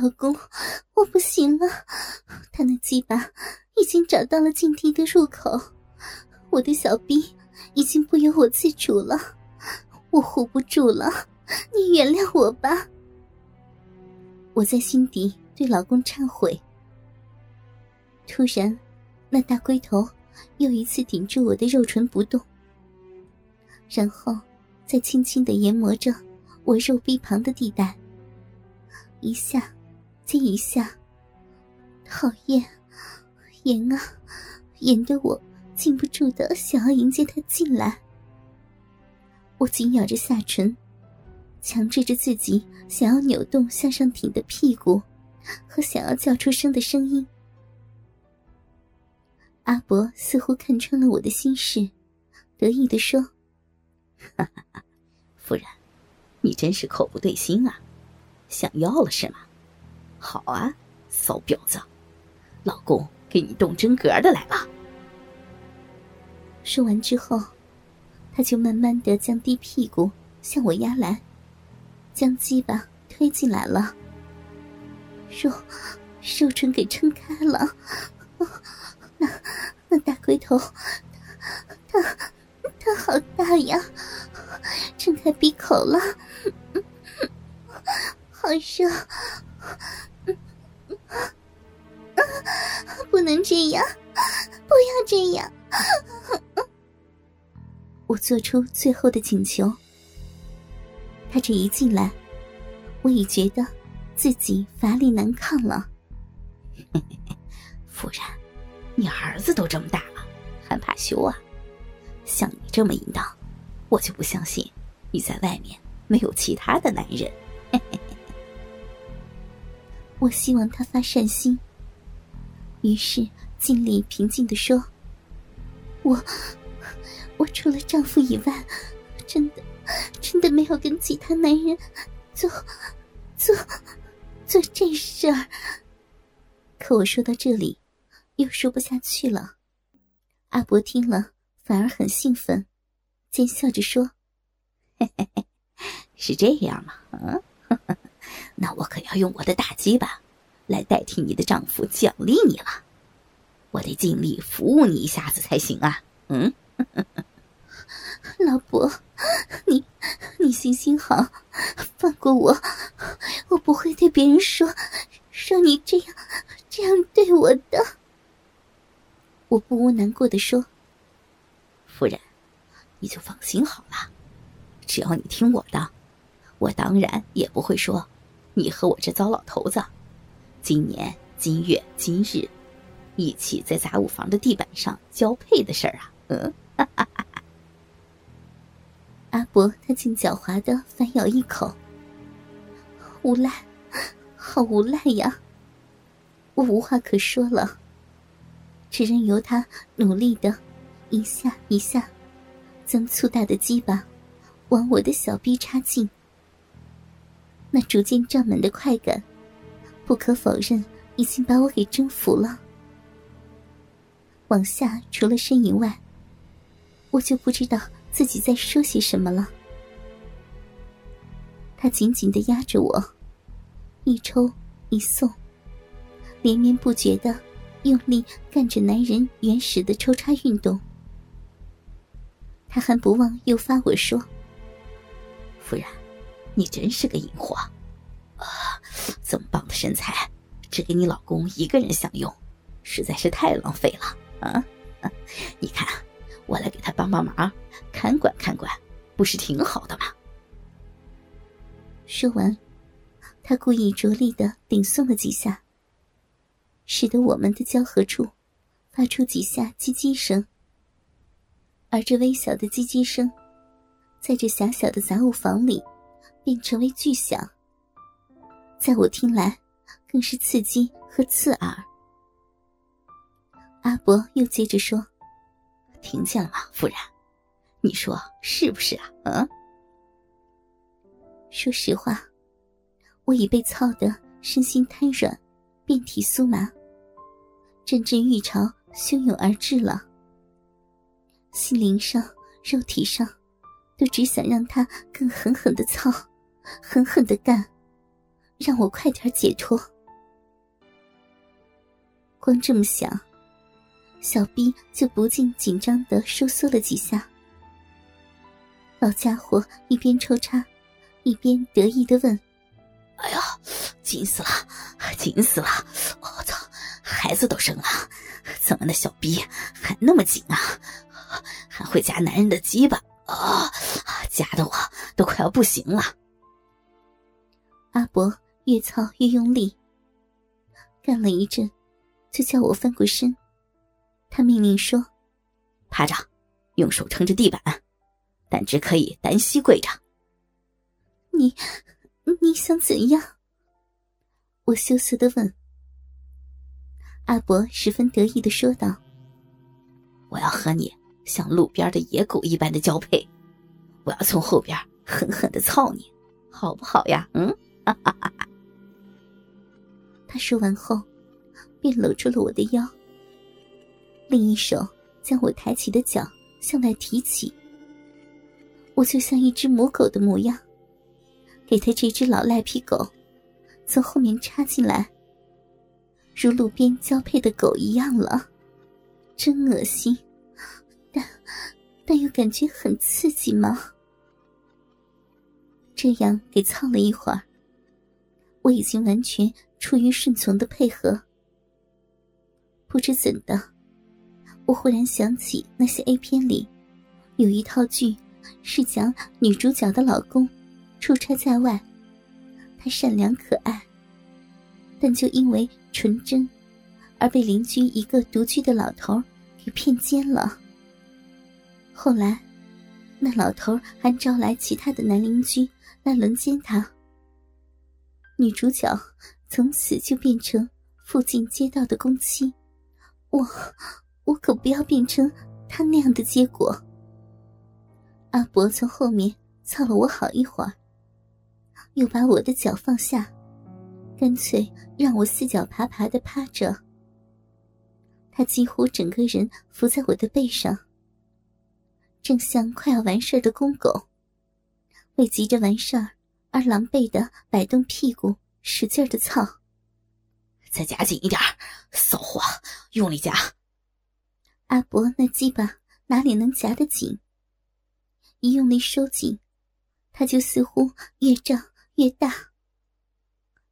老公，我不行了，他那鸡巴已经找到了禁地的入口，我的小逼已经不由我自主了，我护不住了，你原谅我吧。我在心底对老公忏悔。突然，那大龟头又一次顶住我的肉唇不动，然后再轻轻的研磨着我肉壁旁的地带。一下，接一下，讨厌，严啊，严得我禁不住的想要迎接他进来。我紧咬着下唇，强制着自己想要扭动向上挺的屁股，和想要叫出声的声音。阿伯似乎看穿了我的心事，得意的说：“哈哈，夫人，你真是口不对心啊。”想要了是吗？好啊，骚婊子，老公给你动真格的来了。说完之后，他就慢慢的将低屁股向我压来，将鸡巴推进来了，肉肉唇给撑开了，那那大龟头，它它好大呀，撑开闭口了。好热，不能这样，不要这样！我做出最后的请求。他这一进来，我已觉得自己乏力难抗了。夫人，你儿子都这么大了，还怕羞啊？像你这么淫荡，我就不相信你在外面没有其他的男人。嘿嘿。我希望他发善心，于是尽力平静的说：“我，我除了丈夫以外，真的，真的没有跟其他男人做，做，做这事儿。”可我说到这里，又说不下去了。阿伯听了反而很兴奋，奸笑着说：“嘿嘿嘿，是这样吗？嗯。”那我可要用我的大鸡巴，来代替你的丈夫奖励你了。我得尽力服务你一下子才行啊！嗯，老伯，你你行行好，放过我，我不会对别人说说你这样这样对我的。我不无难过的说：“夫人，你就放心好了，只要你听我的，我当然也不会说。”你和我这糟老头子，今年今月今日，一起在杂物房的地板上交配的事儿啊！嗯，阿伯他竟狡猾的反咬一口，无赖，好无赖呀！我无话可说了，只任由他努力的，一下一下，将粗大的鸡巴往我的小臂插进。那逐渐胀满的快感，不可否认，已经把我给征服了。往下除了呻吟外，我就不知道自己在说些什么了。他紧紧的压着我，一抽一送，连绵不绝的用力干着男人原始的抽插运动。他还不忘诱发我说：“夫人。”你真是个淫货，啊！这么棒的身材，只给你老公一个人享用，实在是太浪费了啊！你看，我来给他帮帮忙，看管看管，不是挺好的吗？说完，他故意着力的顶送了几下，使得我们的交合处发出几下叽叽声，而这微小的叽叽声，在这狭小的杂物房里。便成为巨响，在我听来，更是刺激和刺耳。阿伯又接着说：“听见了吗，夫人？你说是不是啊？嗯。”说实话，我已被操得身心瘫软，遍体酥麻，阵阵欲潮汹涌而至了。心灵上、肉体上，都只想让他更狠狠的操，狠狠的干，让我快点解脱。光这么想。小逼就不禁紧张的收缩了几下。老家伙一边抽插，一边得意的问：“哎呀，紧死了，紧死了！我操，孩子都生了，怎么那小逼还那么紧啊？还会夹男人的鸡巴啊？夹的我都快要不行了。”阿伯越操越用力，干了一阵，就叫我翻过身。他命令说：“趴着，用手撑着地板，但只可以单膝跪着。”你，你想怎样？我羞涩的问。阿伯十分得意的说道：“我要和你像路边的野狗一般的交配，我要从后边狠狠的操你，好不好呀？”嗯，哈哈哈。他说完后，便搂住了我的腰。另一手将我抬起的脚向外提起，我就像一只母狗的模样，给他这只老赖皮狗从后面插进来，如路边交配的狗一样了，真恶心，但但又感觉很刺激吗？这样给操了一会儿，我已经完全出于顺从的配合，不知怎的。我忽然想起那些 A 片里，有一套剧，是讲女主角的老公出差在外，他善良可爱，但就因为纯真，而被邻居一个独居的老头给骗奸了。后来，那老头还招来其他的男邻居来轮奸他。女主角从此就变成附近街道的公妻。我。我可不要变成她那样的结果。阿伯从后面操了我好一会儿，又把我的脚放下，干脆让我四脚爬爬的趴着。他几乎整个人伏在我的背上，正像快要完事的公狗，为急着完事儿而狼狈的摆动屁股，使劲的操。再夹紧一点，骚货，用力夹。阿伯那鸡巴哪里能夹得紧？一用力收紧，他就似乎越胀越大。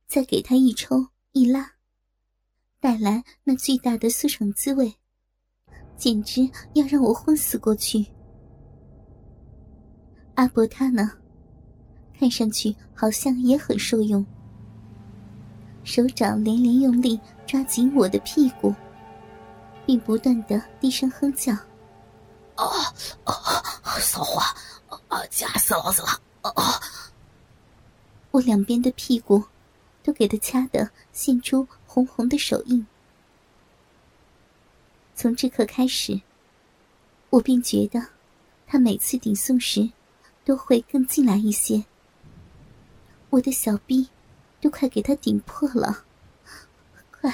再给他一抽一拉，带来那巨大的舒爽滋味，简直要让我昏死过去。阿伯他呢，看上去好像也很受用，手掌连连用力抓紧我的屁股。并不断的低声哼叫：“啊啊，骚货，啊，夹死老子了！”啊！我两边的屁股都给他掐得现出红红的手印。从这刻开始，我便觉得他每次顶送时都会更进来一些。我的小臂都快给他顶破了，快，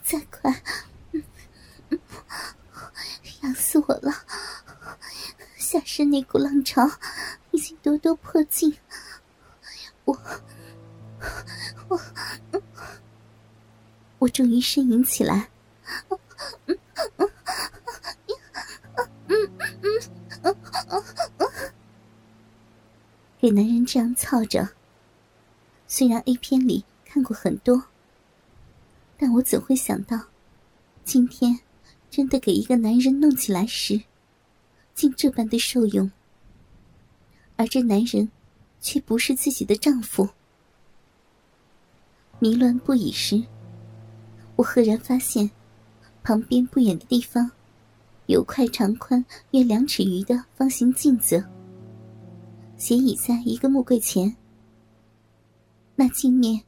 再快！痒死我了！下身那股浪潮已经多多迫近，我我我终于呻吟起来，给男人这样操着，虽然 A 片里看过很多，但我怎会想到今天。真的给一个男人弄起来时，竟这般的受用，而这男人却不是自己的丈夫。迷乱不已时，我赫然发现，旁边不远的地方，有块长宽约两尺余的方形镜子，斜倚在一个木柜前。那镜面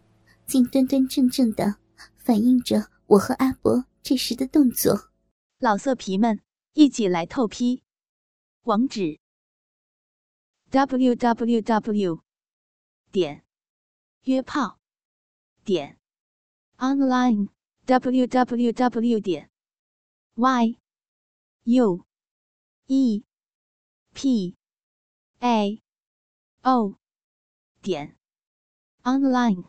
竟端端正正的反映着我和阿伯这时的动作。老色皮们，一起来透批！网址：w w w 点约炮点 online w w w 点 y u e p a o 点 online。